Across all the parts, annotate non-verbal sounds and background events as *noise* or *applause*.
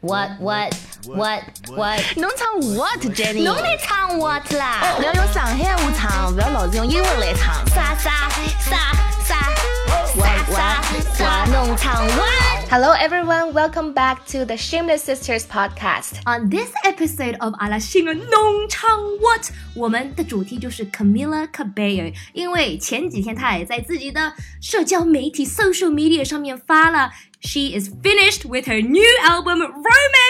What what what what？侬唱 what Jenny？侬来唱 what 啦？不要用上海话唱，不要老是用英文来唱。啥啥啥啥啥啥？侬唱 what？Hello everyone, welcome back to the Shameless Sisters podcast. On this episode of 阿拉新的农场 What，我们的主题就是 Camila Cabello，因为前几天她也在自己的社交媒体 social media 上面发了。She is finished with her new album Romance。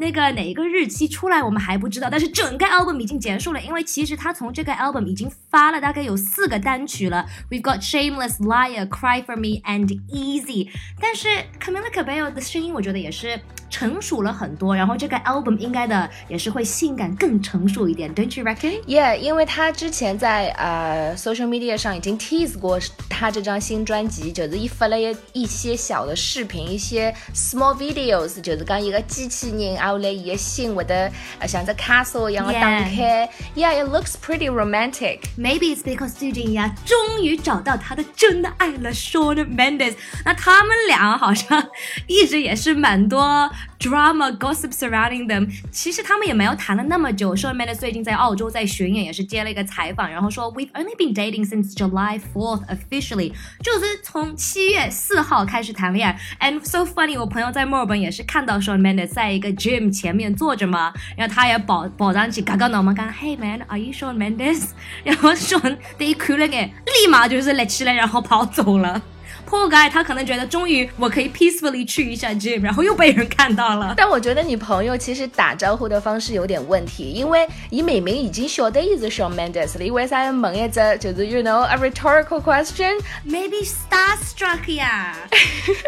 那个哪一个日期出来我们还不知道，但是整个 album 已经结束了，因为其实他从这个 album 已经发了大概有四个单曲了。We've got Shameless, Liar, Cry for Me and Easy。但是 Camila Cabello 的声音我觉得也是成熟了很多，然后这个 album 应该的也是会性感更成熟一点，Don't you reckon？Yeah，因为他之前在呃 social media 上已经 tease 过他这张新专辑，就是一发了一一些小的视频，一些 small videos，就是讲一个机器人啊，后来伊个心会得呃像只 castle 一样的 Yeah 打开。Yeah，it looks pretty romantic。 Maybe it's because 最近呀，终于找到他的真的爱了，Shawn Mendes。那他们俩好像一直也是蛮多 drama gossip surrounding them。其实他们也没有谈了那么久。Shawn Mendes 最近在澳洲在巡演，也是接了一个采访，然后说 We've only been dating since July 4th officially，就是从七月四号开始谈恋爱。And so funny，我朋友在墨尔本也是看到 Shawn Mendes 在一个 gym 前面坐着嘛，然后他也保保障起，刚刚脑门干，Hey man，are you Shawn Mendes？然后 Shawn 第一看了眼，立马就是立起来，然后跑走了。Poor guy，他可能觉得终于我可以 peacefully 去一下 gym，然后又被人看到了。但我觉得你朋友其实打招呼的方式有点问题，因为伊明明已经晓得伊是 Shawn Mendes 了，伊为啥要问一只就是 you know a rhetorical question？ Maybe starstruck 呀。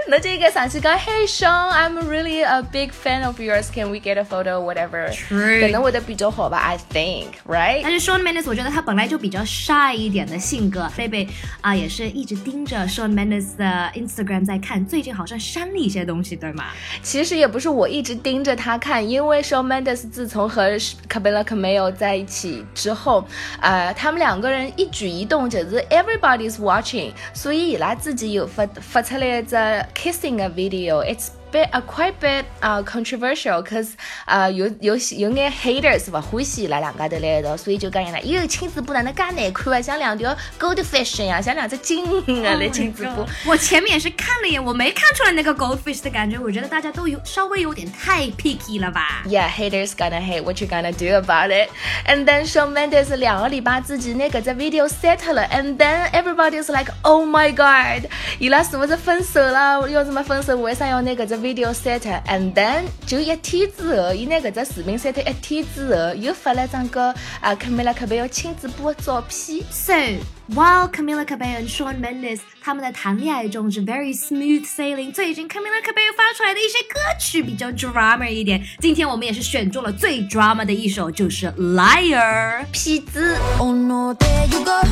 那这个上去讲，Hey *laughs* Sean，I'm really a big fan of yours. Can we get a photo? Whatever. True 可能会得比较好吧，I think, right? 但是 Shawn Mendes，我觉得他本来就比较 shy 一点的性格，贝贝啊也是一直盯着 Shawn Mendes 的 Instagram 在看，最近好像删了一些东西，对吗？其实也不是我一直盯着他看，因为 Show Mendes 自从和 Camila Cabello 在一起之后，呃，他们两个人一举一动就是 everybody's watching，所以伊拉自己有发发出来一个 kissing 的 video，it's bit a quite bit 啊、controversial，cause 啊、有有有眼 haters 勿欢喜伊拉两家头来一道，所以就讲伊拉，伊个亲嘴巴哪能介难看啊，像两条 goldfish 一样，像两只金鱼啊来亲嘴巴。我前面也是看了一眼，我没看出来那个 goldfish 的感觉，我觉得大家都有稍微有点太 picky 了吧。Yeah, haters gonna hate. What you gonna do about it? And then Shawn Mendes 两个礼拜之前那个只 video set 了，and then everybody's like, Oh my God，伊拉是不是分手了？要是没分手，为啥要那个只 video set？And then 就一天之后，伊那个只视频 set 一天之后，又发了张个啊 Camila Cabello 亲嘴巴的照片。So while Camila Cabello and Shawn Mendes 他们在谈恋爱中是 very smooth sailing，最近 Camila Cabello 发出来的一些歌曲比较 drama 一点。今天我们也是选中了最 drama 的一首，就是 Liar。痞子。Oh no, there you go,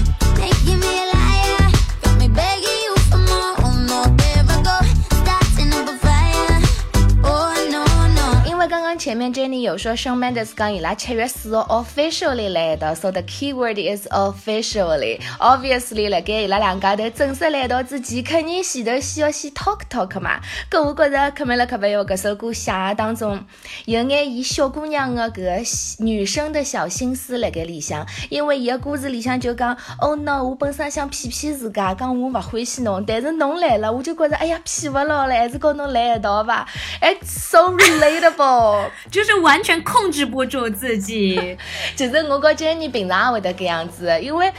面 Jenny 有说 Shawn Mendes 讲伊拉七月四号 officially 来的，so the keyword is officially。Obviously，辣盖伊拉两家头正式来到之前，肯定前头先要先 talk talk 嘛。搿我觉着 Camila Cabello 搿首歌写的当中有眼伊小姑娘的搿个女生的小心思辣盖里向，因为伊个歌词里向就讲，Oh no，我本身想骗骗自家，讲我勿欢喜侬，但是侬来了，我就觉着哎呀骗勿牢了，还是跟侬来一道吧。It's so relatable。*laughs* 就是完全控制不住自己。*laughs* 其实我跟 Jenny 平常也会得这样子，因为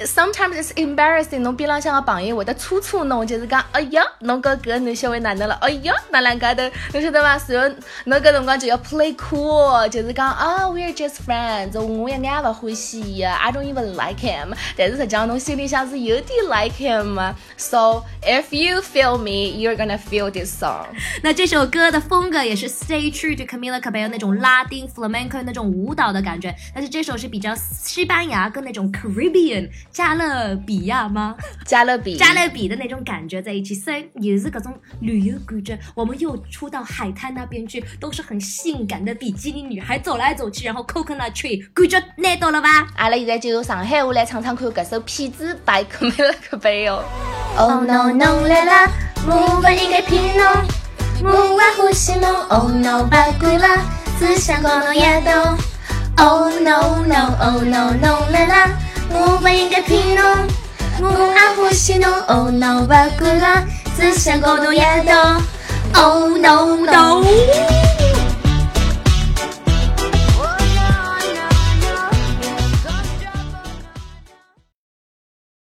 sometimes it's embarrassing，侬边浪向个朋友会得搓搓侬，就是讲，哎呀，侬搿搿男小孩哪能了？哎呀，哪两家头，侬晓得伐？然后侬搿辰光就要 play cool，就是讲啊 we are just friends，我一眼也勿欢喜伊啊，I don't even like him，但是实际上侬心里向是有点 like him。So if you feel me, you're gonna feel this song。那这首歌的风格也是 stay true to Camila Cabello 那种拉丁 flamenco 那种舞蹈的感觉，但是这首是比较西班牙跟那种 Caribbean 加勒比亚吗？加勒比，加勒比的那种感觉在一起，所以也是各种旅游感觉。我们又出到海滩那边去，都是很性感的比基尼女孩走来走去，然后 coconut tree，感觉拿到了吧？阿拉现在就用上海话来唱唱看搿首《痞子》by Camila Cabello。Oh no，侬来啦，我不应该骗侬。我啊呼吸侬，Oh no，别管了，只想和侬一道。Oh no no oh no no 来啦，我不应该骗侬，我啊呼吸侬，Oh no，别管了，只想孤独一道。Oh no no。